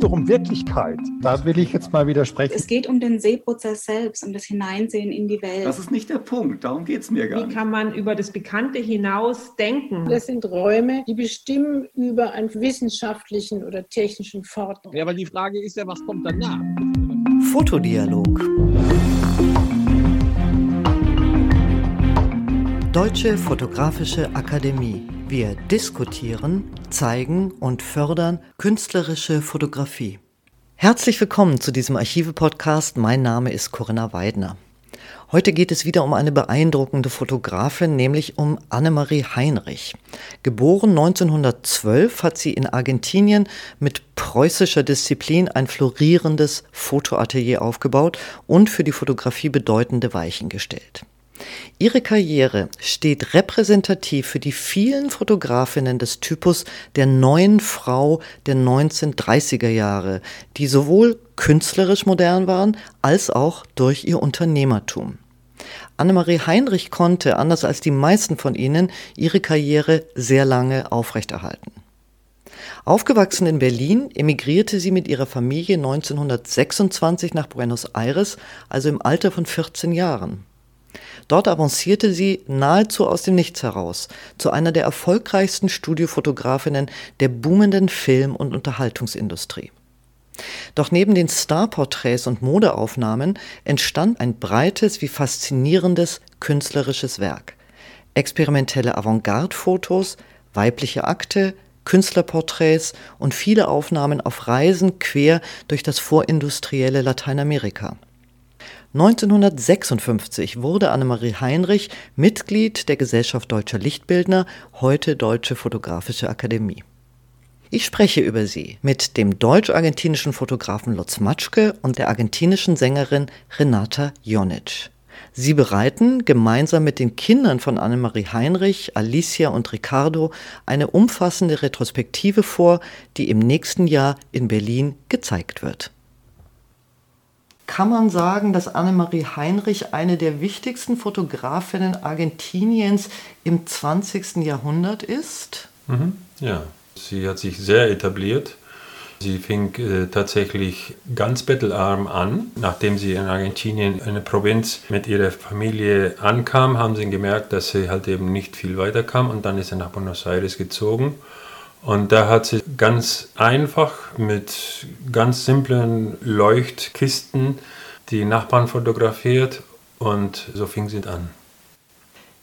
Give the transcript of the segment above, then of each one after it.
wiederum Wirklichkeit. Da will ich jetzt mal widersprechen. Es geht um den Sehprozess selbst, um das Hineinsehen in die Welt. Das ist nicht der Punkt, darum geht es mir gar Wie nicht. kann man über das Bekannte hinaus denken? Das sind Räume, die bestimmen über einen wissenschaftlichen oder technischen Fortschritt. Ja, aber die Frage ist ja, was kommt danach? Fotodialog. Deutsche Fotografische Akademie. Wir diskutieren, zeigen und fördern künstlerische Fotografie. Herzlich willkommen zu diesem Archive-Podcast. Mein Name ist Corinna Weidner. Heute geht es wieder um eine beeindruckende Fotografin, nämlich um Annemarie Heinrich. Geboren 1912 hat sie in Argentinien mit preußischer Disziplin ein florierendes Fotoatelier aufgebaut und für die Fotografie bedeutende Weichen gestellt. Ihre Karriere steht repräsentativ für die vielen Fotografinnen des Typus der neuen Frau der 1930er Jahre, die sowohl künstlerisch modern waren als auch durch ihr Unternehmertum. Annemarie Heinrich konnte, anders als die meisten von ihnen, ihre Karriere sehr lange aufrechterhalten. Aufgewachsen in Berlin, emigrierte sie mit ihrer Familie 1926 nach Buenos Aires, also im Alter von 14 Jahren. Dort avancierte sie nahezu aus dem Nichts heraus zu einer der erfolgreichsten Studiofotografinnen der boomenden Film- und Unterhaltungsindustrie. Doch neben den Starporträts und Modeaufnahmen entstand ein breites wie faszinierendes künstlerisches Werk. Experimentelle Avantgarde-Fotos, weibliche Akte, Künstlerporträts und viele Aufnahmen auf Reisen quer durch das vorindustrielle Lateinamerika. 1956 wurde Annemarie Heinrich Mitglied der Gesellschaft Deutscher Lichtbildner, heute Deutsche Fotografische Akademie. Ich spreche über sie mit dem deutsch-argentinischen Fotografen Lutz Matschke und der argentinischen Sängerin Renata Jonic. Sie bereiten gemeinsam mit den Kindern von Annemarie Heinrich, Alicia und Ricardo eine umfassende Retrospektive vor, die im nächsten Jahr in Berlin gezeigt wird. Kann man sagen, dass Annemarie Heinrich eine der wichtigsten Fotografinnen Argentiniens im 20. Jahrhundert ist? Mhm, ja, sie hat sich sehr etabliert. Sie fing äh, tatsächlich ganz bettelarm an. Nachdem sie in Argentinien, eine Provinz, mit ihrer Familie ankam, haben sie gemerkt, dass sie halt eben nicht viel weiterkam und dann ist sie nach Buenos Aires gezogen. Und da hat sie ganz einfach mit ganz simplen Leuchtkisten die Nachbarn fotografiert und so fing sie an.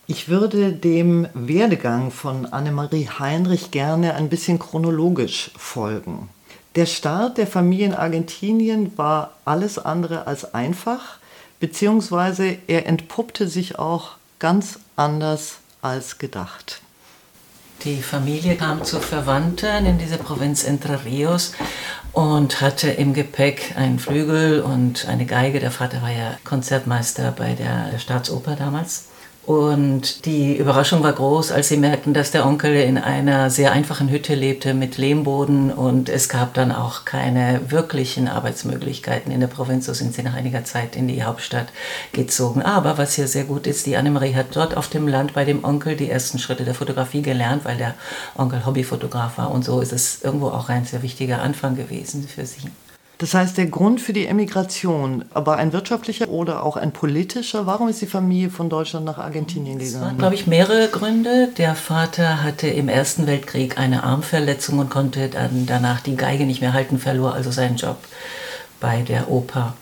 Ich würde dem Werdegang von Annemarie Heinrich gerne ein bisschen chronologisch folgen. Der Start der Familie in Argentinien war alles andere als einfach, beziehungsweise er entpuppte sich auch ganz anders als gedacht. Die Familie kam zu Verwandten in diese Provinz Entre Rios und hatte im Gepäck einen Flügel und eine Geige. Der Vater war ja Konzertmeister bei der Staatsoper damals. Und die Überraschung war groß, als sie merkten, dass der Onkel in einer sehr einfachen Hütte lebte mit Lehmboden und es gab dann auch keine wirklichen Arbeitsmöglichkeiten in der Provinz. So sind sie nach einiger Zeit in die Hauptstadt gezogen. Aber was hier sehr gut ist, die Annemarie hat dort auf dem Land bei dem Onkel die ersten Schritte der Fotografie gelernt, weil der Onkel Hobbyfotograf war und so ist es irgendwo auch ein sehr wichtiger Anfang gewesen für sie. Das heißt, der Grund für die Emigration, aber ein wirtschaftlicher oder auch ein politischer, warum ist die Familie von Deutschland nach Argentinien gegangen? Es waren, glaube ich, mehrere Gründe. Der Vater hatte im Ersten Weltkrieg eine Armverletzung und konnte dann danach die Geige nicht mehr halten, verlor also seinen Job bei der Oper.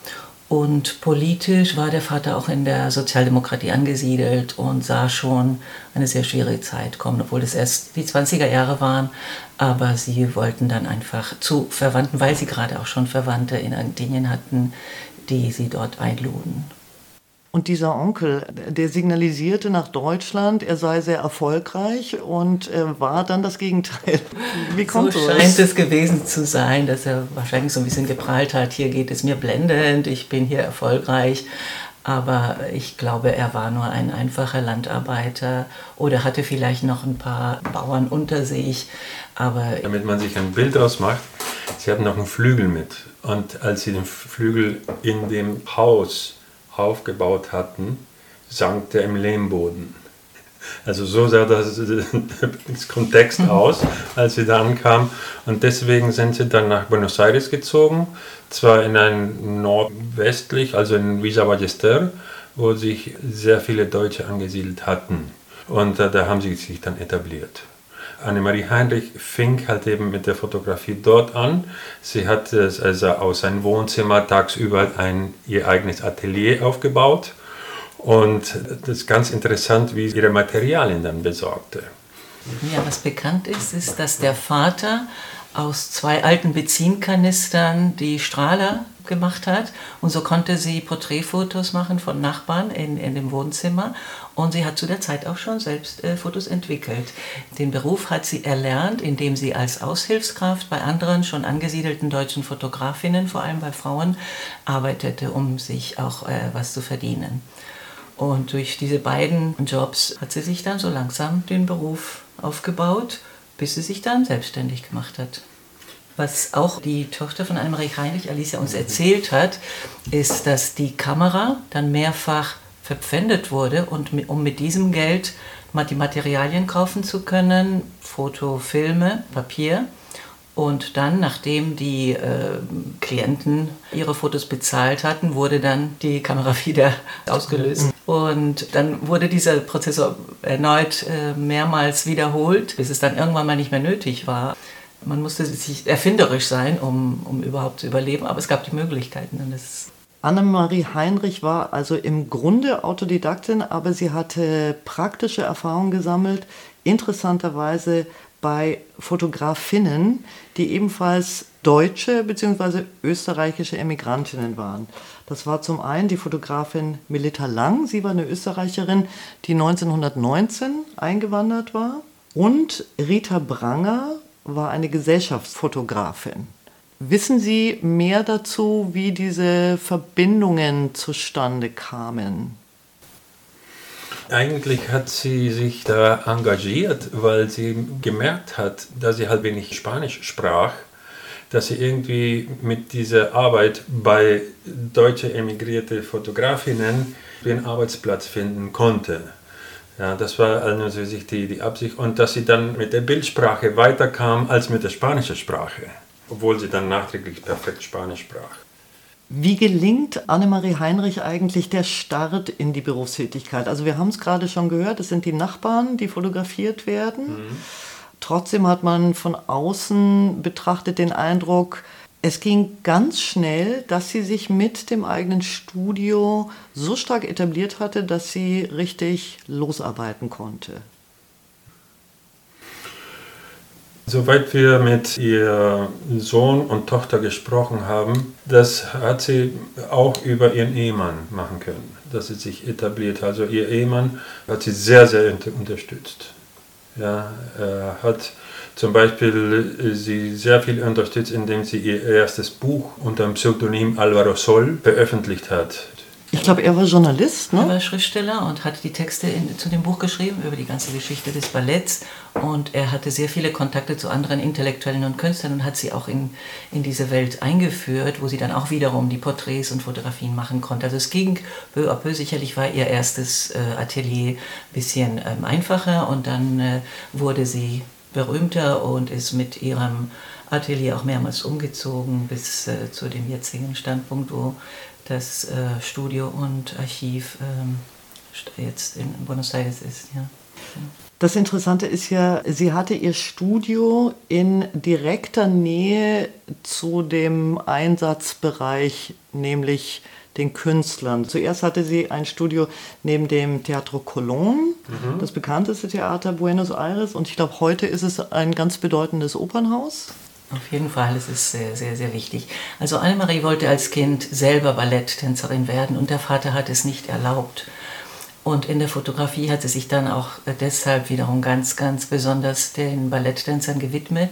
Und politisch war der Vater auch in der Sozialdemokratie angesiedelt und sah schon eine sehr schwierige Zeit kommen, obwohl es erst die 20er Jahre waren. Aber sie wollten dann einfach zu Verwandten, weil sie gerade auch schon Verwandte in Argentinien hatten, die sie dort einluden. Und dieser Onkel, der signalisierte nach Deutschland, er sei sehr erfolgreich und äh, war dann das Gegenteil. Wie kommt so scheint es gewesen zu sein, dass er wahrscheinlich so ein bisschen geprahlt hat, hier geht es mir blendend, ich bin hier erfolgreich. Aber ich glaube, er war nur ein einfacher Landarbeiter oder hatte vielleicht noch ein paar Bauern unter sich. Aber Damit man sich ein Bild ausmacht, sie hatten noch einen Flügel mit. Und als sie den Flügel in dem Haus aufgebaut hatten, sank der im Lehmboden. Also so sah das, das Kontext aus, als sie da ankam. Und deswegen sind sie dann nach Buenos Aires gezogen, zwar in ein nordwestlich, also in Villa Ballester, wo sich sehr viele Deutsche angesiedelt hatten. Und äh, da haben sie sich dann etabliert. Annemarie Heinrich fing halt eben mit der Fotografie dort an. Sie hat also aus seinem Wohnzimmer tagsüber ein, ihr eigenes Atelier aufgebaut. Und das ist ganz interessant, wie sie ihre Materialien dann besorgte. Ja, was bekannt ist, ist, dass der Vater aus zwei alten Benzinkanistern die Strahler gemacht hat. Und so konnte sie Porträtfotos machen von Nachbarn in, in dem Wohnzimmer. Und sie hat zu der Zeit auch schon selbst äh, Fotos entwickelt. Den Beruf hat sie erlernt, indem sie als Aushilfskraft bei anderen schon angesiedelten deutschen Fotografinnen, vor allem bei Frauen, arbeitete, um sich auch äh, was zu verdienen. Und durch diese beiden Jobs hat sie sich dann so langsam den Beruf aufgebaut, bis sie sich dann selbstständig gemacht hat. Was auch die Tochter von Annemarie Heinrich, Alicia, uns erzählt hat, ist, dass die Kamera dann mehrfach verpfändet wurde und um mit diesem Geld die Materialien kaufen zu können, Foto, Filme, Papier. Und dann, nachdem die äh, Klienten ihre Fotos bezahlt hatten, wurde dann die Kamera wieder ausgelöst. Und dann wurde dieser Prozess erneut äh, mehrmals wiederholt, bis es dann irgendwann mal nicht mehr nötig war. Man musste sich erfinderisch sein, um, um überhaupt zu überleben, aber es gab die Möglichkeiten. Und das Annemarie Heinrich war also im Grunde Autodidaktin, aber sie hatte praktische Erfahrungen gesammelt, interessanterweise bei Fotografinnen, die ebenfalls deutsche bzw. österreichische Emigrantinnen waren. Das war zum einen die Fotografin Melita Lang, sie war eine Österreicherin, die 1919 eingewandert war, und Rita Branger war eine Gesellschaftsfotografin. Wissen Sie mehr dazu, wie diese Verbindungen zustande kamen? Eigentlich hat sie sich da engagiert, weil sie gemerkt hat, dass sie halt wenig Spanisch sprach, dass sie irgendwie mit dieser Arbeit bei deutsche emigrierte Fotografinnen den Arbeitsplatz finden konnte. Ja, das war also sich die, die Absicht und dass sie dann mit der Bildsprache weiterkam als mit der spanischen Sprache, obwohl sie dann nachträglich perfekt Spanisch sprach. Wie gelingt Annemarie Heinrich eigentlich der Start in die Berufstätigkeit? Also wir haben es gerade schon gehört, es sind die Nachbarn, die fotografiert werden. Mhm. Trotzdem hat man von außen betrachtet den Eindruck, es ging ganz schnell, dass sie sich mit dem eigenen Studio so stark etabliert hatte, dass sie richtig losarbeiten konnte. Soweit wir mit ihr Sohn und Tochter gesprochen haben, das hat sie auch über ihren Ehemann machen können, dass sie sich etabliert. Also ihr Ehemann hat sie sehr, sehr unterstützt. Ja, er hat zum Beispiel sie sehr viel unterstützt, indem sie ihr erstes Buch unter dem Pseudonym Alvaro Sol veröffentlicht hat. Ich glaube, er war Journalist, ne? Er war Schriftsteller und hat die Texte in, zu dem Buch geschrieben über die ganze Geschichte des Balletts. Und er hatte sehr viele Kontakte zu anderen Intellektuellen und Künstlern und hat sie auch in, in diese Welt eingeführt, wo sie dann auch wiederum die Porträts und Fotografien machen konnte. Also es ging peu à peu. Sicherlich war ihr erstes äh, Atelier ein bisschen ähm, einfacher und dann äh, wurde sie berühmter und ist mit ihrem Atelier auch mehrmals umgezogen bis äh, zu dem jetzigen Standpunkt, wo das äh, Studio und Archiv ähm, jetzt in Buenos Aires ist. Ja. Das Interessante ist ja, sie hatte ihr Studio in direkter Nähe zu dem Einsatzbereich, nämlich den Künstlern. Zuerst hatte sie ein Studio neben dem Teatro Colón, mhm. das bekannteste Theater Buenos Aires, und ich glaube, heute ist es ein ganz bedeutendes Opernhaus. Auf jeden Fall, es ist sehr, sehr, sehr wichtig. Also Annemarie wollte als Kind selber Balletttänzerin werden und der Vater hat es nicht erlaubt. Und in der Fotografie hat sie sich dann auch deshalb wiederum ganz, ganz besonders den Balletttänzern gewidmet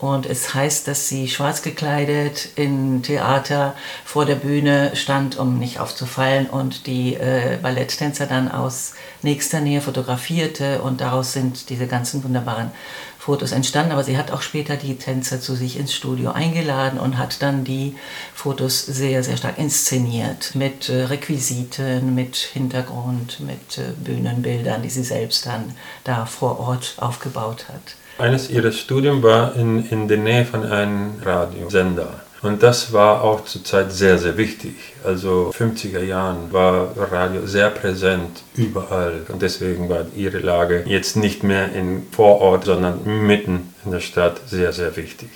Und es heißt, dass sie schwarz gekleidet im Theater vor der Bühne stand, um nicht aufzufallen und die äh, Balletttänzer dann aus nächster Nähe fotografierte und daraus sind diese ganzen wunderbaren Fotos entstanden. Aber sie hat auch später die Tänzer zu sich ins Studio eingeladen und hat dann die Fotos sehr, sehr stark inszeniert mit äh, Requisiten, mit Hintergrund, mit äh, Bühnenbildern, die sie selbst dann da vor Ort aufgebaut hat. Eines ihrer Studien war in, in der Nähe von einem Radiosender. Und das war auch zur Zeit sehr, sehr wichtig. Also 50er Jahren war Radio sehr präsent überall. Und deswegen war ihre Lage jetzt nicht mehr in Vorort, sondern mitten in der Stadt sehr, sehr wichtig.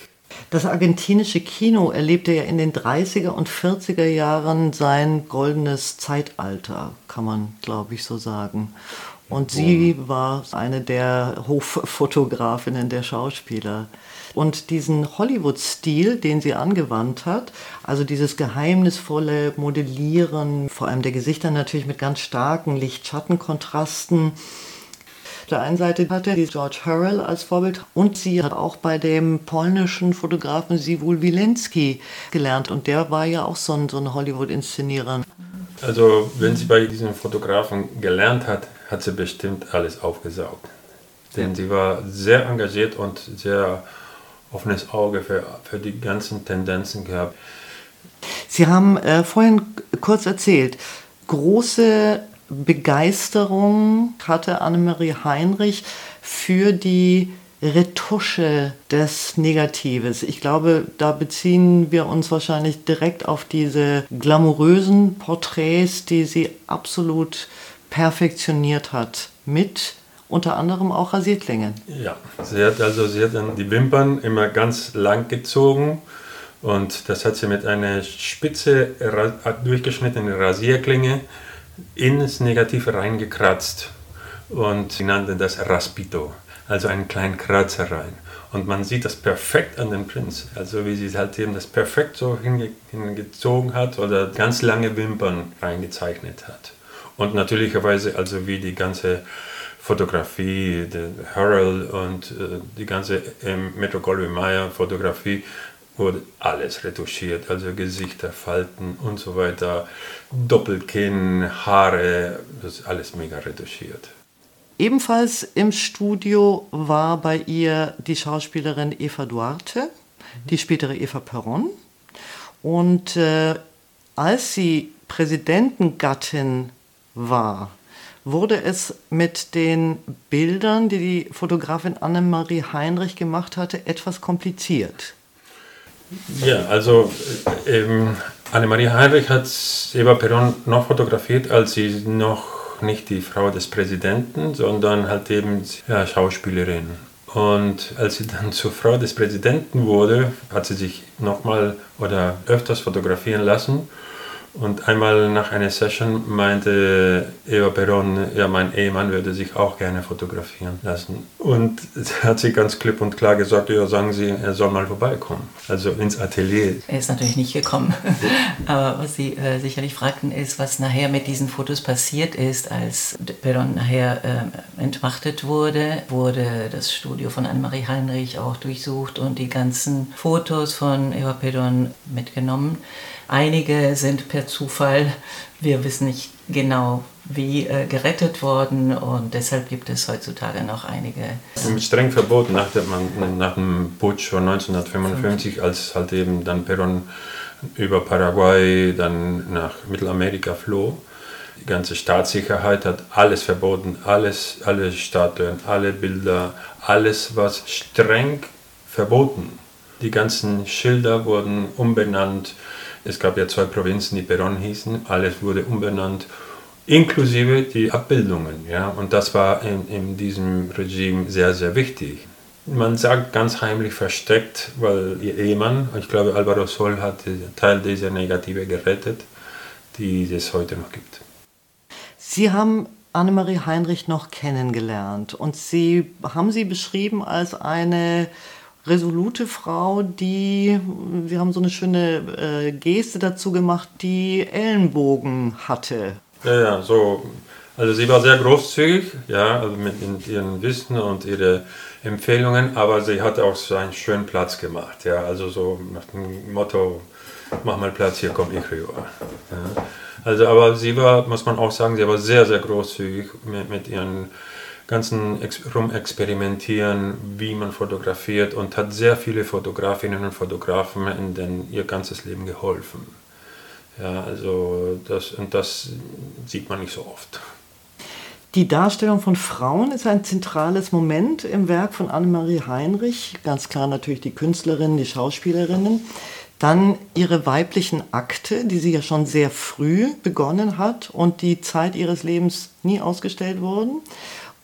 Das argentinische Kino erlebte ja in den 30er und 40er Jahren sein goldenes Zeitalter, kann man, glaube ich, so sagen. Und sie war eine der Hoffotografinnen der Schauspieler. Und diesen Hollywood-Stil, den sie angewandt hat, also dieses geheimnisvolle Modellieren, vor allem der Gesichter natürlich mit ganz starken Licht-Schatten-Kontrasten, auf der einen Seite hatte sie George Hurrell als Vorbild und sie hat auch bei dem polnischen Fotografen Siwul Wilenski gelernt und der war ja auch so ein, so ein Hollywood-Inszenierer. Also wenn sie bei diesem Fotografen gelernt hat, hat sie bestimmt alles aufgesaugt. Denn ja. sie war sehr engagiert und sehr offenes Auge für, für die ganzen Tendenzen gehabt. Sie haben äh, vorhin kurz erzählt, große Begeisterung hatte Annemarie Heinrich für die Retusche des Negatives. Ich glaube, da beziehen wir uns wahrscheinlich direkt auf diese glamourösen Porträts, die sie absolut perfektioniert hat mit unter anderem auch Rasierklingen. Ja, sie hat also sie hat dann die Wimpern immer ganz lang gezogen und das hat sie mit einer spitze durchgeschnittenen Rasierklinge ins Negativ reingekratzt und sie nannte das Raspito, also einen kleinen Kratzer rein. Und man sieht das perfekt an dem Prinz, also wie sie halt eben das perfekt so hinge hingezogen hat oder ganz lange Wimpern reingezeichnet hat. Und natürlicherweise, also wie die ganze Fotografie, der Harold und äh, die ganze ähm, Metro Goldwyn Mayer Fotografie wurde alles retuschiert, also Gesichter, Falten und so weiter, Doppelkinn, Haare, das ist alles mega retuschiert. Ebenfalls im Studio war bei ihr die Schauspielerin Eva Duarte, die spätere Eva Perron. Und äh, als sie Präsidentengattin war, wurde es mit den Bildern, die die Fotografin Annemarie Heinrich gemacht hatte, etwas kompliziert. Ja, also ähm, Annemarie Heinrich hat Eva Peron noch fotografiert, als sie noch nicht die Frau des Präsidenten, sondern halt eben ja, Schauspielerin. Und als sie dann zur Frau des Präsidenten wurde, hat sie sich nochmal oder öfters fotografieren lassen. Und einmal nach einer Session meinte Eva Peron, ja, mein Ehemann würde sich auch gerne fotografieren lassen. Und hat sie ganz klipp und klar gesagt, ja, sagen Sie, er soll mal vorbeikommen, also ins Atelier. Er ist natürlich nicht gekommen. Aber was Sie äh, sicherlich fragten, ist, was nachher mit diesen Fotos passiert ist, als Peron nachher äh, entmachtet wurde, wurde das Studio von Annemarie Heinrich auch durchsucht und die ganzen Fotos von Eva Peron mitgenommen. Einige sind per Zufall, wir wissen nicht genau wie, äh, gerettet worden und deshalb gibt es heutzutage noch einige. Streng verboten nach dem, nach dem Putsch von 1955, als halt eben dann Perón über Paraguay dann nach Mittelamerika floh. Die ganze Staatssicherheit hat alles verboten, alles, alle Statuen, alle Bilder, alles was streng verboten. Die ganzen Schilder wurden umbenannt, es gab ja zwei Provinzen, die Peron hießen, alles wurde umbenannt, inklusive die Abbildungen. Ja? Und das war in, in diesem Regime sehr, sehr wichtig. Man sagt ganz heimlich versteckt, weil ihr Ehemann, ich glaube Alvaro Sol, hat Teil dieser Negative gerettet, die es heute noch gibt. Sie haben Annemarie Heinrich noch kennengelernt und Sie haben sie beschrieben als eine resolute Frau, die, wir haben so eine schöne äh, Geste dazu gemacht, die Ellenbogen hatte. Ja, ja, so Also sie war sehr großzügig, ja, also mit, ihren Wissen und ihre Empfehlungen, aber sie hat auch so einen schönen Platz gemacht, ja, also so nach dem Motto, mach mal Platz, hier komme ich rüber. Ja. Also, aber sie war, muss man auch sagen, sie war sehr, sehr großzügig mit, mit ihren ganzen Ex Rumexperimentieren, wie man fotografiert und hat sehr viele Fotografinnen und Fotografen in den, ihr ganzes Leben geholfen. Ja, also das, und das sieht man nicht so oft. Die Darstellung von Frauen ist ein zentrales Moment im Werk von Annemarie Heinrich. Ganz klar natürlich die Künstlerinnen, die Schauspielerinnen. Dann ihre weiblichen Akte, die sie ja schon sehr früh begonnen hat und die Zeit ihres Lebens nie ausgestellt wurden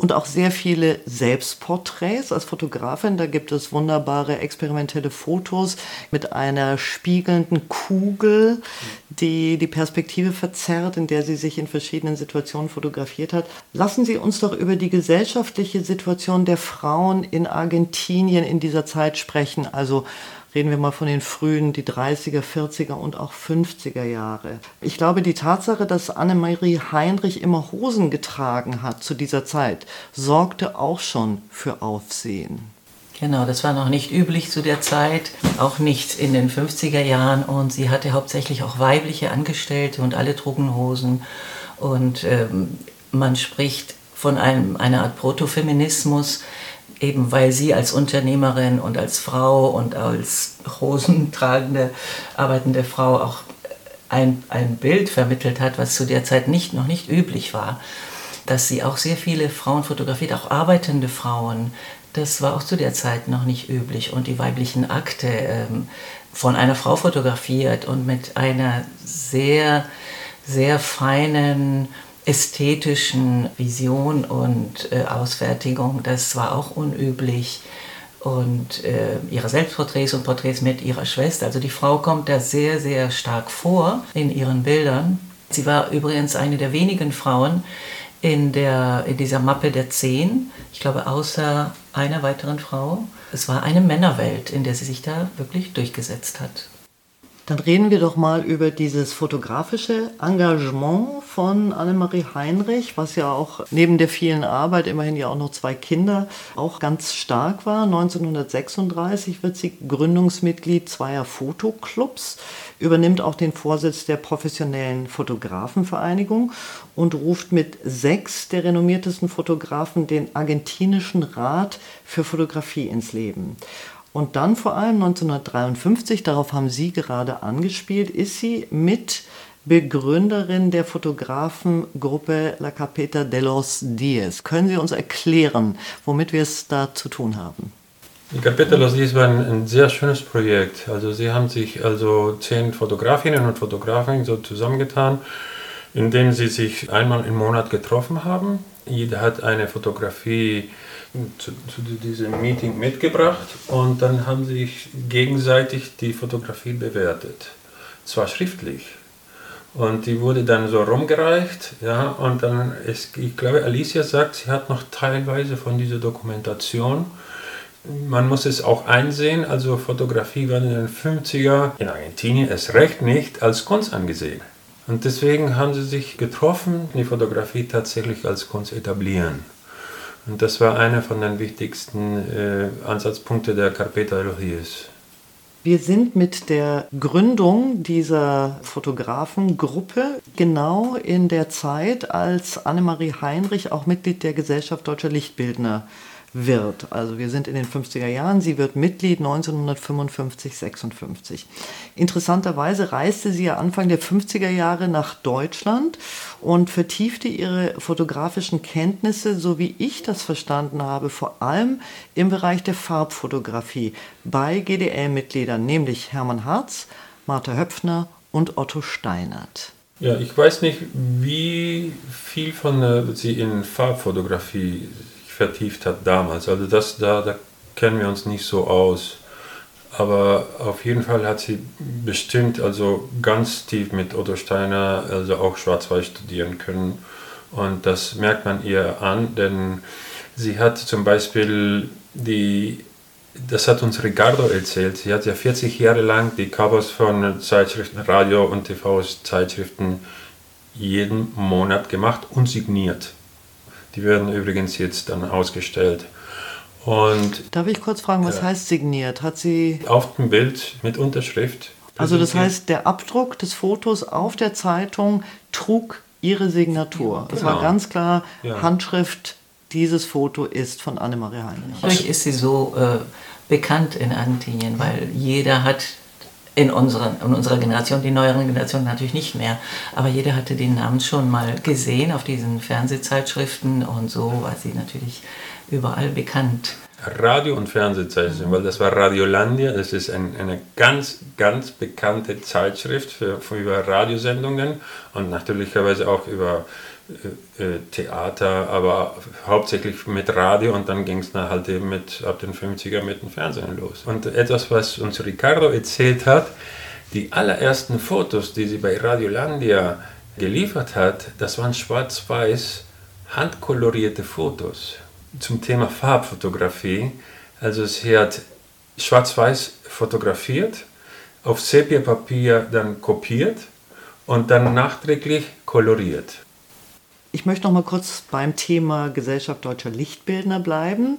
und auch sehr viele Selbstporträts als Fotografin. Da gibt es wunderbare experimentelle Fotos mit einer spiegelnden Kugel, die die Perspektive verzerrt, in der sie sich in verschiedenen Situationen fotografiert hat. Lassen Sie uns doch über die gesellschaftliche Situation der Frauen in Argentinien in dieser Zeit sprechen. Also reden wir mal von den frühen, die 30er, 40er und auch 50er Jahre. Ich glaube, die Tatsache, dass Annemarie Heinrich immer Hosen getragen hat zu dieser Zeit, sorgte auch schon für Aufsehen. Genau, das war noch nicht üblich zu der Zeit, auch nicht in den 50er Jahren. Und sie hatte hauptsächlich auch weibliche Angestellte und alle trugen Hosen. Und ähm, man spricht von einem, einer Art Protofeminismus, eben weil sie als Unternehmerin und als Frau und als hosentragende, arbeitende Frau auch ein, ein Bild vermittelt hat, was zu der Zeit nicht, noch nicht üblich war. Dass sie auch sehr viele Frauen fotografiert, auch arbeitende Frauen. Das war auch zu der Zeit noch nicht üblich. Und die weiblichen Akte ähm, von einer Frau fotografiert und mit einer sehr, sehr feinen, ästhetischen Vision und äh, Ausfertigung, das war auch unüblich. Und äh, ihre Selbstporträts und Porträts mit ihrer Schwester. Also die Frau kommt da sehr, sehr stark vor in ihren Bildern. Sie war übrigens eine der wenigen Frauen in, der, in dieser Mappe der Zehn. Ich glaube, außer einer weiteren Frau. Es war eine Männerwelt, in der sie sich da wirklich durchgesetzt hat. Dann reden wir doch mal über dieses fotografische Engagement von Annemarie Heinrich, was ja auch neben der vielen Arbeit, immerhin ja auch noch zwei Kinder, auch ganz stark war. 1936 wird sie Gründungsmitglied zweier Fotoclubs, übernimmt auch den Vorsitz der professionellen Fotografenvereinigung und ruft mit sechs der renommiertesten Fotografen den argentinischen Rat für Fotografie ins Leben. Und dann vor allem 1953, darauf haben Sie gerade angespielt, ist sie mit Begründerin der Fotografengruppe La Capeta de los Diez. Können Sie uns erklären, womit wir es da zu tun haben? Die Carpeta Los Diez war ein, ein, sehr schönes Projekt. Also sie haben sich also zehn Fotografinnen und Fotografen so zusammengetan, indem sie sich einmal im Monat getroffen haben. Jeder hat eine Fotografie zu, zu, diesem Meeting mitgebracht und dann haben sie sich gegenseitig die Fotografie bewertet. Zwar schriftlich. Und die wurde dann so rumgereicht, ja, und dann ist, ich glaube, Alicia sagt, sie hat noch teilweise von dieser Dokumentation. Man muss es auch einsehen, also Fotografie war in den 50er in Argentinien erst recht nicht als Kunst angesehen. Und deswegen haben sie sich getroffen, die Fotografie tatsächlich als Kunst etablieren. Und das war einer von den wichtigsten äh, Ansatzpunkten der Carpeta Elogies. Wir sind mit der Gründung dieser Fotografengruppe genau in der Zeit, als Annemarie Heinrich auch Mitglied der Gesellschaft Deutscher Lichtbildner wird. Also wir sind in den 50er Jahren, sie wird Mitglied 1955, 56. Interessanterweise reiste sie ja Anfang der 50er Jahre nach Deutschland und vertiefte ihre fotografischen Kenntnisse, so wie ich das verstanden habe, vor allem im Bereich der Farbfotografie bei GDL-Mitgliedern, nämlich Hermann Harz, Martha Höpfner und Otto Steinert. Ja, ich weiß nicht, wie viel von äh, sie in Farbfotografie vertieft hat damals. Also das, da, da kennen wir uns nicht so aus. Aber auf jeden Fall hat sie bestimmt also ganz tief mit Otto Steiner, also auch Schwarz-Weiß studieren können. Und das merkt man ihr an, denn sie hat zum Beispiel die, das hat uns Ricardo erzählt, sie hat ja 40 Jahre lang die Covers von Zeitschriften, Radio- und TV-Zeitschriften jeden Monat gemacht und signiert. Die werden übrigens jetzt dann ausgestellt. Und Darf ich kurz fragen, was Ja. heißt signiert? Hat sie. auf dem Bild mit Unterschrift. Also das heißt, der Abdruck des Fotos auf der Zeitung trug ihre Signatur. Es war Genau. ganz klar, Ja. Handschrift, dieses Foto ist von Annemarie Heinrich. Dadurch ist sie so äh, bekannt in Argentinien, weil jeder hat in, unseren, in unserer Generation, die neueren Generationen natürlich nicht mehr, aber jeder hatte den Namen schon mal gesehen auf diesen Fernsehzeitschriften und so war sie natürlich überall bekannt. Radio- und Fernsehzeichnung, weil das war Radiolandia, das ist ein, eine ganz, ganz bekannte Zeitschrift für, für über Radiosendungen und natürlicherweise auch über Theater, aber hauptsächlich mit Radio und dann ging es dann halt eben mit, ab den 50er mit dem Fernsehen los. Und etwas, was uns Ricardo erzählt hat, die allerersten Fotos, die sie bei Radiolandia geliefert hat, das waren schwarz-weiß handkolorierte Fotos zum Thema Farbfotografie. Also sie hat schwarz-weiß fotografiert, auf Sepia-Papier dann kopiert und dann nachträglich koloriert. Ich möchte noch mal kurz beim Thema Gesellschaft deutscher Lichtbildner bleiben.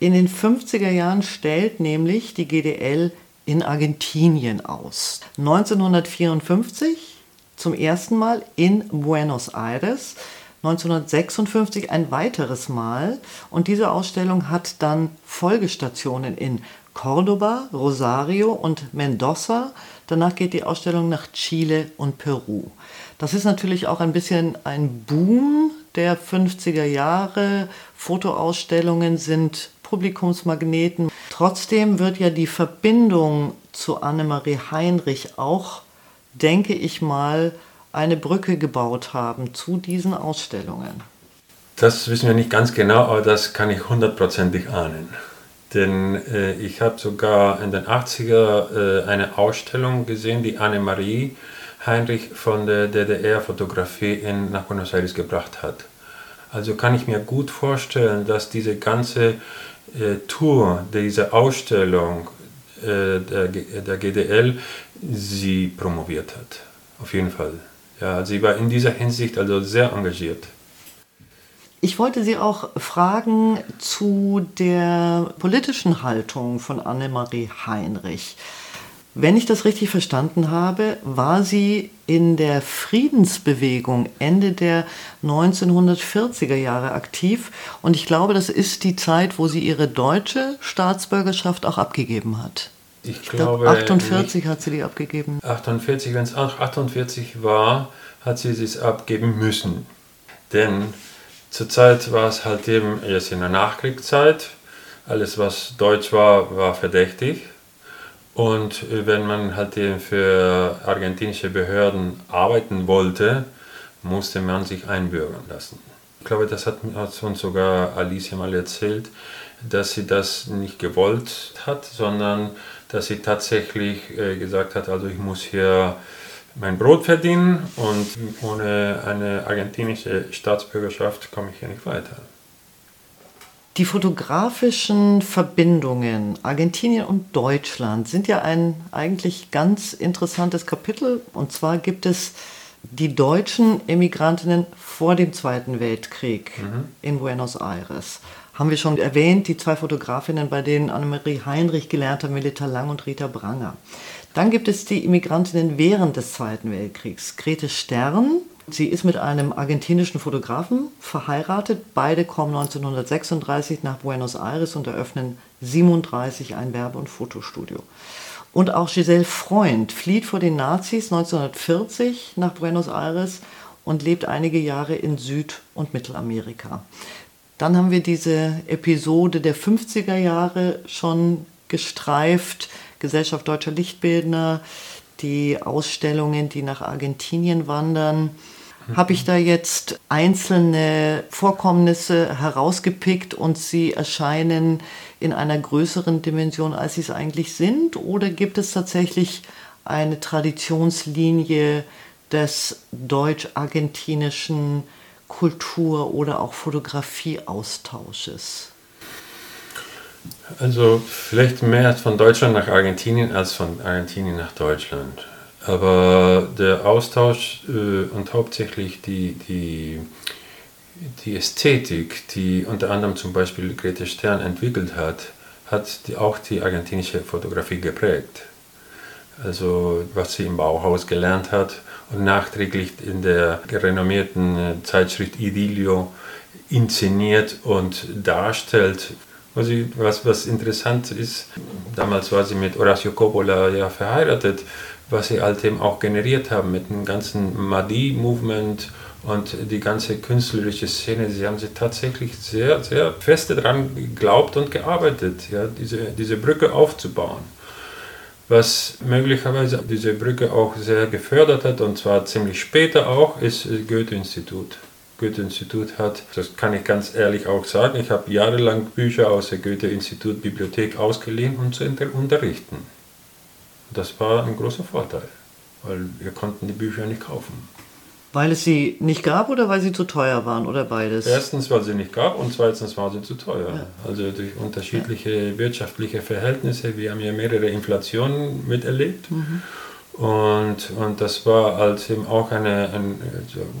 In den 50er Jahren stellt nämlich die GDL in Argentinien aus. 1954 zum ersten Mal in Buenos Aires, 1956 ein weiteres Mal und diese Ausstellung hat dann Folgestationen in Cordoba, Rosario und Mendoza. Danach geht die Ausstellung nach Chile und Peru. Das ist natürlich auch ein bisschen ein Boom der 50er Jahre. Fotoausstellungen sind Publikumsmagneten. Trotzdem wird ja die Verbindung zu Annemarie Heinrich auch, denke ich mal, eine Brücke gebaut haben zu diesen Ausstellungen. Das wissen wir nicht ganz genau, aber das kann ich hundertprozentig ahnen. Denn äh, ich habe sogar in den 80er äh, eine Ausstellung gesehen, die Annemarie Heinrich von der DDR-Fotografie nach Buenos Aires gebracht hat. Also kann ich mir gut vorstellen, dass diese ganze äh, Tour, diese Ausstellung äh, der, G- der GDL sie promoviert hat. Auf jeden Fall. Ja, sie war in dieser Hinsicht also sehr engagiert. Ich wollte Sie auch fragen zu der politischen Haltung von Annemarie Heinrich. Wenn ich das richtig verstanden habe, war sie in der Friedensbewegung Ende der 1940er Jahre aktiv und ich glaube, das ist die Zeit, wo sie ihre deutsche Staatsbürgerschaft auch abgegeben hat. Ich, Ich glaube, glaube 48 hat sie die abgegeben. 48, wenn es auch 48 war, hat sie es abgeben müssen. Denn zurzeit war es halt eben erst in der Nachkriegszeit. Alles, was deutsch war, war verdächtig. Und äh, wenn man halt eben für argentinische Behörden arbeiten wollte, musste man sich einbürgern lassen. Ich glaube, das hat, hat uns sogar Alicia mal erzählt, dass sie das nicht gewollt hat, sondern dass sie tatsächlich äh, gesagt hat, also ich muss hier mein Brot verdienen und ohne eine argentinische Staatsbürgerschaft komme ich hier nicht weiter. Die fotografischen Verbindungen Argentinien und Deutschland sind ja ein eigentlich ganz interessantes Kapitel. Und zwar gibt es die deutschen Emigrantinnen vor dem Zweiten Weltkrieg in Buenos Aires. Haben wir schon erwähnt, die zwei Fotografinnen, bei denen Annemarie Heinrich gelernt hat, Melita Lang und Rita Branger. Dann gibt es die Immigrantinnen während des Zweiten Weltkriegs. Grete Stern, sie ist mit einem argentinischen Fotografen verheiratet. Beide kommen 1936 nach Buenos Aires und eröffnen 37 ein Werbe- und Fotostudio. Und auch Giselle Freund flieht vor den Nazis 1940 nach Buenos Aires und lebt einige Jahre in Süd- und Mittelamerika. Dann haben wir diese Episode der 50er Jahre schon gestreift. Gesellschaft Deutscher Lichtbildner, die Ausstellungen, die nach Argentinien wandern. Habe ich da jetzt einzelne Vorkommnisse herausgepickt und sie erscheinen in einer größeren Dimension, als sie es eigentlich sind? Oder gibt es tatsächlich eine Traditionslinie des deutsch-argentinischen Kultur- oder auch Fotografieaustausches? Also vielleicht mehr von Deutschland nach Argentinien als von Argentinien nach Deutschland. Aber der Austausch äh, und hauptsächlich die, die, die Ästhetik, die unter anderem zum Beispiel Grete Stern entwickelt hat, hat die, auch die argentinische Fotografie geprägt. Also was sie im Bauhaus gelernt hat und nachträglich in der renommierten äh, Zeitschrift Idilio inszeniert und darstellt. Was, sie, was, was interessant ist, damals war sie mit Horacio Coppola ja verheiratet, was sie halt eben auch generiert haben mit dem ganzen Madi-Movement und die ganze künstlerische Szene, sie haben sich tatsächlich sehr, sehr feste daran geglaubt und gearbeitet, ja, diese, diese Brücke aufzubauen. Was möglicherweise diese Brücke auch sehr gefördert hat, und zwar ziemlich später auch, ist das Goethe-Institut. Goethe-Institut hat, das kann ich ganz ehrlich auch sagen, ich habe jahrelang Bücher aus der Goethe-Institut-Bibliothek ausgeliehen, um zu unterrichten. Das war ein großer Vorteil, weil wir konnten die Bücher nicht kaufen. Weil es sie nicht gab oder weil sie zu teuer waren oder beides? Erstens, weil sie nicht gab und zweitens war sie zu teuer. Ja. Also durch unterschiedliche wirtschaftliche Verhältnisse. Wir haben ja mehrere Inflationen miterlebt. Mhm. Und, und das war als eben auch eine, ein,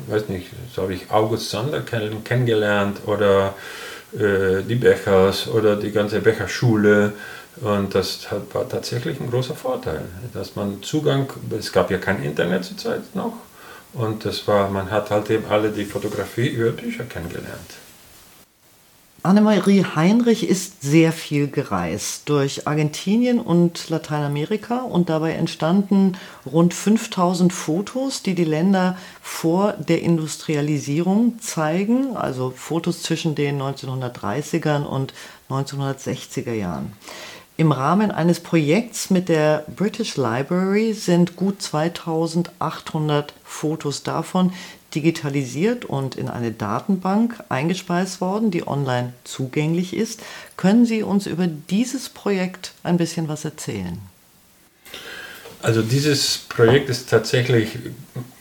weiß nicht, so habe ich August Sander kennengelernt oder äh, die Bechers oder die ganze Becherschule. Und das war tatsächlich ein großer Vorteil, dass man Zugang, es gab ja kein Internet zur Zeit noch, und das war, man hat halt eben alle die Fotografie über Bücher kennengelernt. Annemarie Heinrich ist sehr viel gereist durch Argentinien und Lateinamerika und dabei entstanden rund 5000 Fotos, die die Länder vor der Industrialisierung zeigen, also Fotos zwischen den 1930ern und 1960er Jahren. Im Rahmen eines Projekts mit der British Library sind gut 2800 Fotos davon digitalisiert und in eine Datenbank eingespeist worden, die online zugänglich ist. Können Sie uns über dieses Projekt ein bisschen was erzählen? Also dieses Projekt ist tatsächlich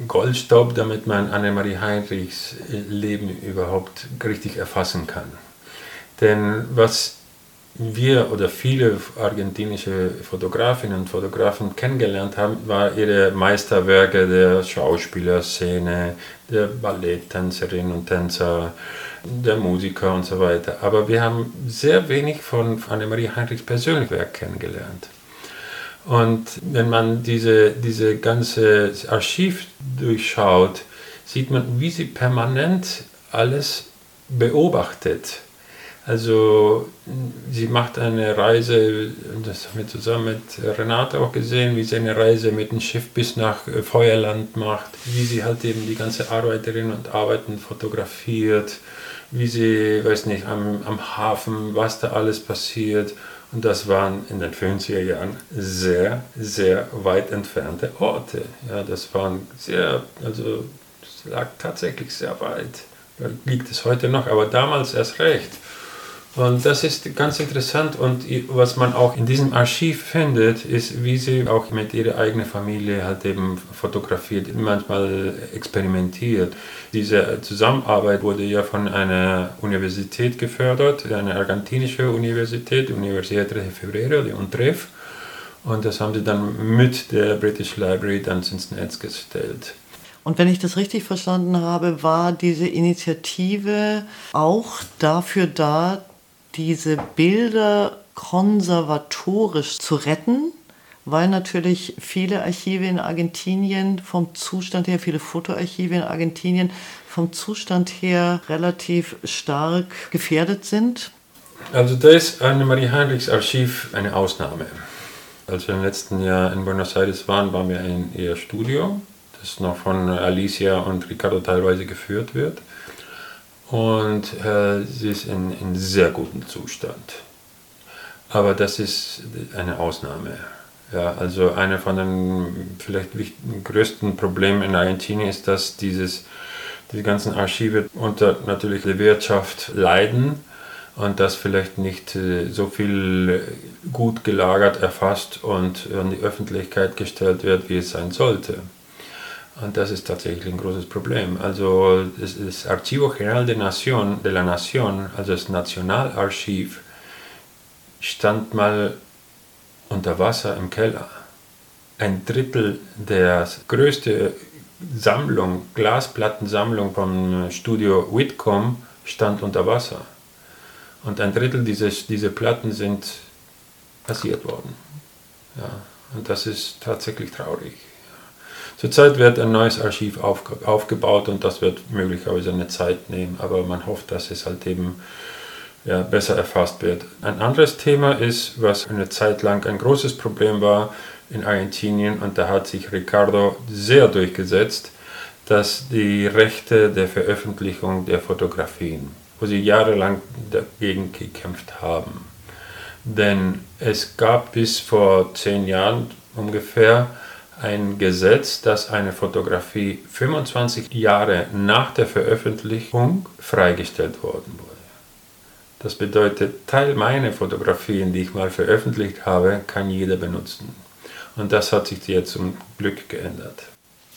Goldstaub, damit man Annemarie Heinrichs Leben überhaupt richtig erfassen kann. Denn was wir oder viele argentinische Fotografinnen und Fotografen kennengelernt haben, war ihre Meisterwerke der Schauspielerszene, der Balletttänzerinnen und Tänzer, der Musiker und so weiter. Aber wir haben sehr wenig von Annemarie Heinrichs persönlich Werk kennengelernt. Und wenn man diese, diese ganze Archiv durchschaut, sieht man, wie sie permanent alles beobachtet also sie macht eine Reise, das haben wir zusammen mit Renate auch gesehen, wie sie eine Reise mit dem Schiff bis nach äh, Feuerland macht, wie sie halt eben die ganze Arbeiterinnen und Arbeiten fotografiert, wie sie, weiß nicht, am, am Hafen, was da alles passiert. Und das waren in den 50er Jahren sehr, sehr weit entfernte Orte. Ja, das waren sehr, also das lag tatsächlich sehr weit. Da liegt es heute noch, aber damals erst recht. Und das ist ganz interessant und was man auch in diesem Archiv findet, ist, wie sie auch mit ihrer eigenen Familie halt eben fotografiert, manchmal experimentiert. Diese Zusammenarbeit wurde ja von einer Universität gefördert, eine argentinische Universität, Universidad de Febrero de UNTREF. Und das haben sie dann mit der British Library dann ins Netz gestellt. Und wenn ich das richtig verstanden habe, war diese Initiative auch dafür da, diese Bilder konservatorisch zu retten, weil natürlich viele Archive in Argentinien vom Zustand her, viele Fotoarchive in Argentinien vom Zustand her relativ stark gefährdet sind? Also da ist Annemarie Heinrichs Archiv eine Ausnahme. Als wir im letzten Jahr in Buenos Aires waren, waren wir in ihr Studio, das noch von Alicia und Ricardo teilweise geführt wird und äh, sie ist in, in sehr gutem Zustand. Aber das ist eine Ausnahme. Ja, also eine von den vielleicht größten Problemen in Argentinien ist, dass dieses, diese ganzen Archive unter natürlich der Wirtschaft leiden und das vielleicht nicht äh, so viel gut gelagert, erfasst und an die Öffentlichkeit gestellt wird, wie es sein sollte. Und das ist tatsächlich ein großes Problem. Also das, das Archivo General de, Nación, de la Nación, also das Nationalarchiv, stand mal unter Wasser im Keller. ein Drittel der größte Sammlung, Glasplattensammlung vom Studio Whitcomb stand unter Wasser. Und ein Drittel dieser diese Platten sind passiert worden. Ja, und das ist tatsächlich traurig. Zurzeit wird ein neues Archiv auf, aufgebaut und das wird möglicherweise eine Zeit nehmen, aber man hofft, dass es halt eben ja, besser erfasst wird. Ein anderes Thema ist, was eine Zeit lang ein großes Problem war in Argentinien und da hat sich Ricardo sehr durchgesetzt, dass die Rechte der Veröffentlichung der Fotografien, wo sie jahrelang dagegen gekämpft haben. Denn es gab bis vor zehn Jahren ungefähr ein Gesetz, dass eine Fotografie 25 Jahre nach der Veröffentlichung freigestellt worden wurde. Das bedeutet, Teil meiner Fotografien, die ich mal veröffentlicht habe, kann jeder benutzen. Und das hat sich jetzt zum Glück geändert.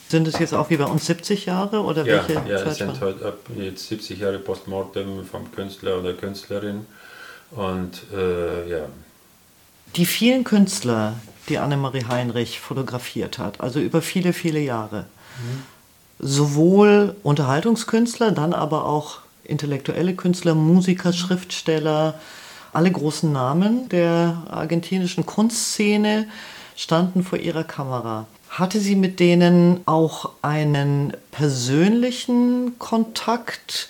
Sind es jetzt auch wie bei uns 70 Jahre oder ja, welche Ja, es sind heute ab jetzt 70 Jahre Postmortem vom Künstler oder Künstlerin. Und äh, ja. Die vielen Künstler, die Annemarie Heinrich fotografiert hat, also über viele, viele Jahre. Mhm. Sowohl Unterhaltungskünstler, dann aber auch intellektuelle Künstler, Musiker, Schriftsteller, alle großen Namen der argentinischen Kunstszene standen vor ihrer Kamera. Hatte sie mit denen auch einen persönlichen Kontakt?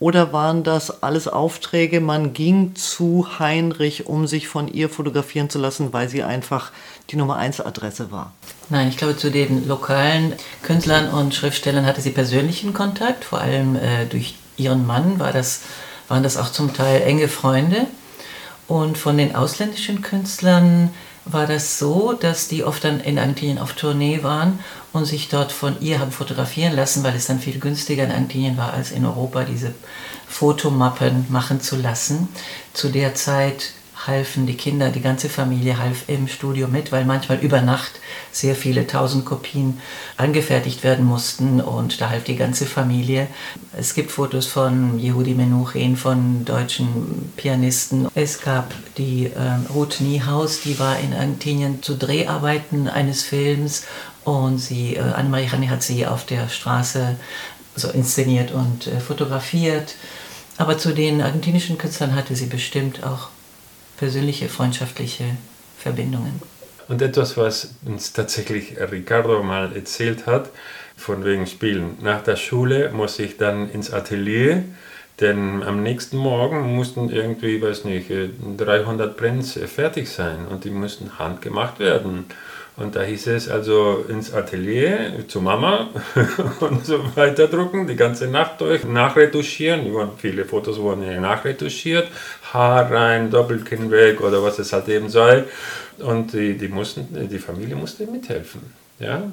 Oder waren das alles Aufträge, man ging zu Heinrich, um sich von ihr fotografieren zu lassen, weil sie einfach die Nummer 1 Adresse war? Nein, ich glaube, zu den lokalen Künstlern und Schriftstellern hatte sie persönlichen Kontakt, vor allem äh, durch ihren Mann war das, waren das auch zum Teil enge Freunde. Und von den ausländischen Künstlern war das so, dass die oft dann in Argentinien auf Tournee waren und sich dort von ihr haben fotografieren lassen, weil es dann viel günstiger in Argentinien war, als in Europa diese Fotomappen machen zu lassen. Zu der Zeit halfen die Kinder, die ganze Familie half im Studio mit, weil manchmal über Nacht sehr viele tausend Kopien angefertigt werden mussten und da half die ganze Familie. Es gibt Fotos von Yehudi Menuchin, von deutschen Pianisten. Es gab die äh, Ruth Niehaus, die war in Argentinien zu Dreharbeiten eines Films und sie, äh, Annemarie Hanni hat sie auf der Straße so inszeniert und äh, fotografiert. Aber zu den argentinischen Künstlern hatte sie bestimmt auch persönliche, freundschaftliche Verbindungen. Und etwas, was uns tatsächlich Ricardo mal erzählt hat, von wegen Spielen. Nach der Schule muss ich dann ins Atelier, denn am nächsten Morgen mussten irgendwie, weiß nicht, 300 Prints fertig sein und die mussten handgemacht werden. Und da hieß es also ins Atelier zu Mama und so weiter drucken, die ganze Nacht durch, nachretuschieren. Viele Fotos wurden ja nachretuschiert, Haar rein, Doppelkinn weg oder was es halt eben soll. Und die, die, mussten, die Familie musste mithelfen. Ja?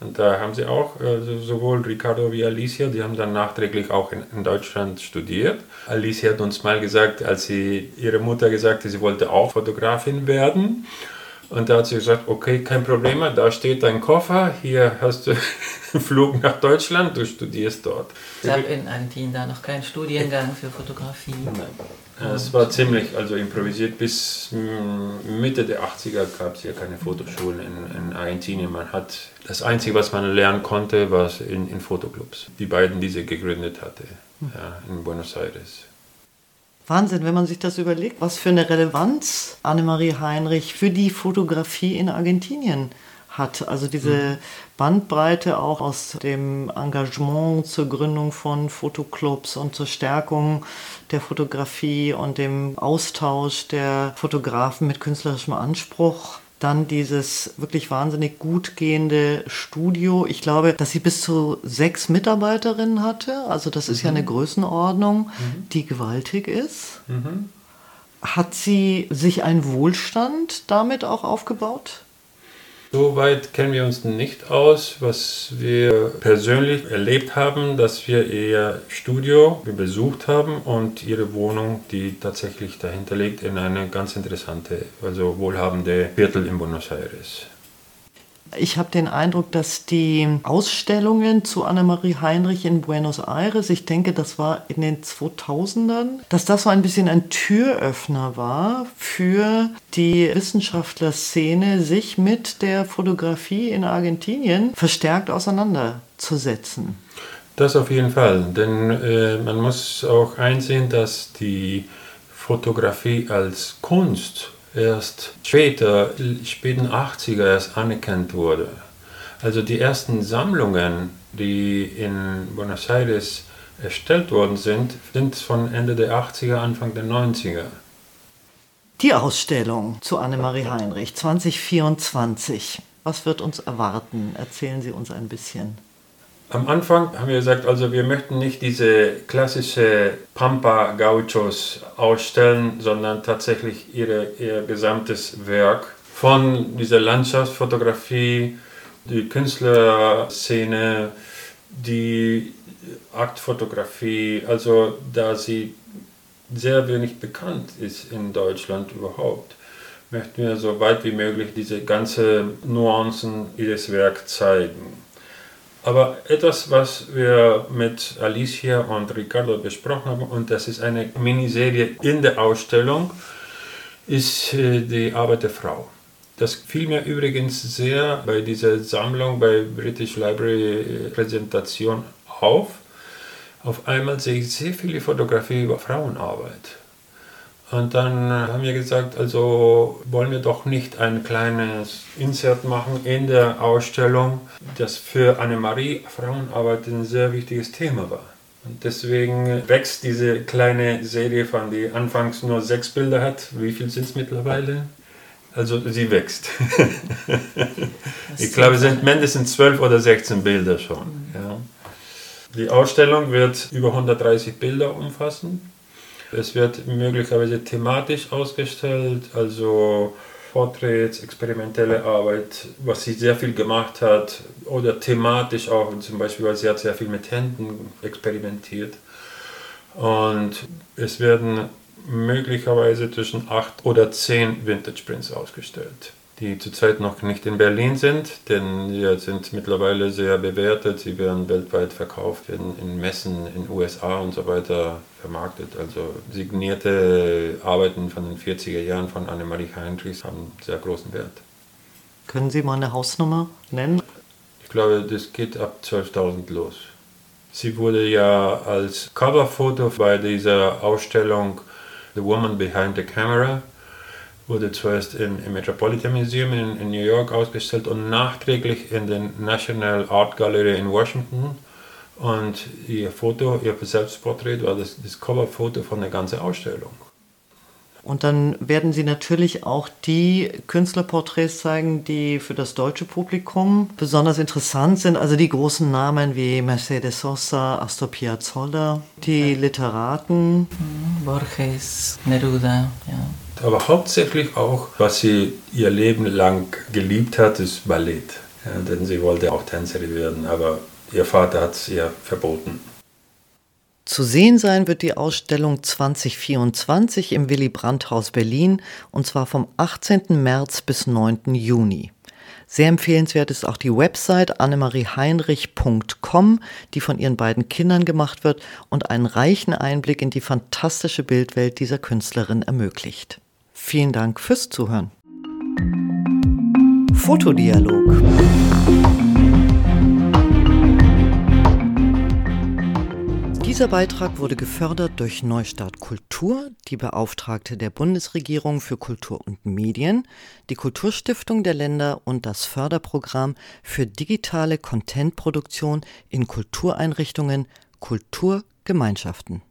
Und da haben sie auch, also sowohl Ricardo wie Alicia, die haben dann nachträglich auch in, in, Deutschland studiert. Alicia hat uns mal gesagt, als sie ihre Mutter gesagt hat, sie wollte auch Fotografin werden. Und da hat sie gesagt, okay, kein Problem, da steht dein Koffer, hier hast du einen Flug nach Deutschland, du studierst dort. Es gab in Argentinien da noch keinen Studiengang für Fotografie. Nein. Es war ziemlich also improvisiert. Bis Mitte der 80er gab es ja keine Fotoschulen in, in, Argentinien. Man hat das Einzige, was man lernen konnte, war in, in Fotoclubs. Die beiden, die sie gegründet hatte, ja, in Buenos Aires. Wahnsinn, wenn man sich das überlegt, was für eine Relevanz Annemarie Heinrich für die Fotografie in Argentinien hat. Also diese mhm. Bandbreite auch aus dem Engagement zur Gründung von Fotoclubs und zur Stärkung der Fotografie und dem Austausch der Fotografen mit künstlerischem Anspruch dann dieses wirklich wahnsinnig gut gehende Studio. Ich glaube, dass sie bis zu sechs Mitarbeiterinnen hatte. Also das ist mhm. ja eine Größenordnung, mhm. die gewaltig ist. Mhm. Hat sie sich einen Wohlstand damit auch aufgebaut? Soweit kennen wir uns nicht aus. Was wir persönlich erlebt haben, dass wir ihr Studio besucht haben und ihre Wohnung, die tatsächlich dahinter liegt, in eine ganz interessante, also wohlhabende Viertel in Buenos Aires. Ich habe den Eindruck, dass die Ausstellungen zu Annemarie Heinrich in Buenos Aires, ich denke, das war in den 2000ern, dass das so ein bisschen ein Türöffner war für die Wissenschaftlerszene, sich mit der Fotografie in Argentinien verstärkt auseinanderzusetzen. Das auf jeden Fall, denn äh, man muss auch einsehen, dass die Fotografie als Kunst erst später, späten 80er erst anerkannt wurde. Also die ersten Sammlungen, die in Buenos Aires erstellt worden sind, sind von Ende der 80er, Anfang der 90er. Die Ausstellung zu Annemarie Heinrich 2024. Was wird uns erwarten? Erzählen Sie uns ein bisschen. Am Anfang haben wir gesagt, also wir möchten nicht diese klassische Pampa Gauchos ausstellen, sondern tatsächlich ihre, ihr gesamtes Werk von dieser Landschaftsfotografie, die Künstlerszene, die Aktfotografie, also da sie sehr wenig bekannt ist in Deutschland überhaupt, möchten wir so weit wie möglich diese ganzen Nuancen ihres Werks zeigen. Aber etwas, was wir mit Alicia und Ricardo besprochen haben, und das ist eine Miniserie in der Ausstellung, ist äh, die Arbeit der Frau. Das fiel mir übrigens sehr bei dieser Sammlung bei British Library äh, Präsentation auf. Auf einmal sehe ich sehr viele Fotografien über Frauenarbeit. Und dann haben wir gesagt, also wollen wir doch nicht ein kleines Insert machen in der Ausstellung, das für Annemarie Frauenarbeit ein sehr wichtiges Thema war. Und deswegen wächst diese kleine Serie von, die anfangs nur sechs Bilder hat. Wie viel sind es mittlerweile? Also sie wächst. ich glaube, es sind mindestens zwölf oder 16 Bilder schon. Ja. Die Ausstellung wird über 130 Bilder umfassen. Es wird möglicherweise thematisch ausgestellt, also Porträts, experimentelle Arbeit, was sie sehr viel gemacht hat, oder thematisch auch, zum Beispiel, weil sie hat sehr viel mit Händen experimentiert. Und es werden möglicherweise zwischen acht oder zehn Vintage Prints ausgestellt die zurzeit noch nicht in Berlin sind, denn sie sind mittlerweile sehr bewertet. Sie werden weltweit verkauft, werden in Messen in USA und so weiter vermarktet. Also signierte Arbeiten von den 40er Jahren von Annemarie Heinrichs haben sehr großen Wert. Können Sie mal eine Hausnummer nennen? Ich glaube, das geht ab 12.000 los. Sie wurde ja als Coverfoto bei dieser Ausstellung The Woman Behind the Camera wurde zuerst im, im Metropolitan Museum in, in, New York ausgestellt und nachträglich in der National Art Gallery in Washington. Und ihr Foto, ihr Selbstporträt war das, das Coverfoto von der ganzen Ausstellung. Und dann werden Sie natürlich auch die Künstlerporträts zeigen, die für das deutsche Publikum besonders interessant sind. Also die großen Namen wie Mercedes Sosa, Astor Piazzolla, die Literaten. Mhm, Borges, Neruda, ja. Aber hauptsächlich auch, was sie ihr Leben lang geliebt hat, ist Ballett. Ja, denn sie wollte auch Tänzerin werden, aber ihr Vater hat es ihr verboten. Zu sehen sein wird die Ausstellung 2024 im Willy Brandt Haus Berlin und zwar vom 18. März bis 9. Juni. Sehr empfehlenswert ist auch die Website annemarieheinrich.com, die von ihren beiden Kindern gemacht wird und einen reichen Einblick in die fantastische Bildwelt dieser Künstlerin ermöglicht. Vielen Dank fürs Zuhören. Fotodialog. Dieser Beitrag wurde gefördert durch Neustart Kultur, die Beauftragte der Bundesregierung für Kultur und Medien, die Kulturstiftung der Länder und das Förderprogramm für digitale Contentproduktion in Kultureinrichtungen Kulturgemeinschaften.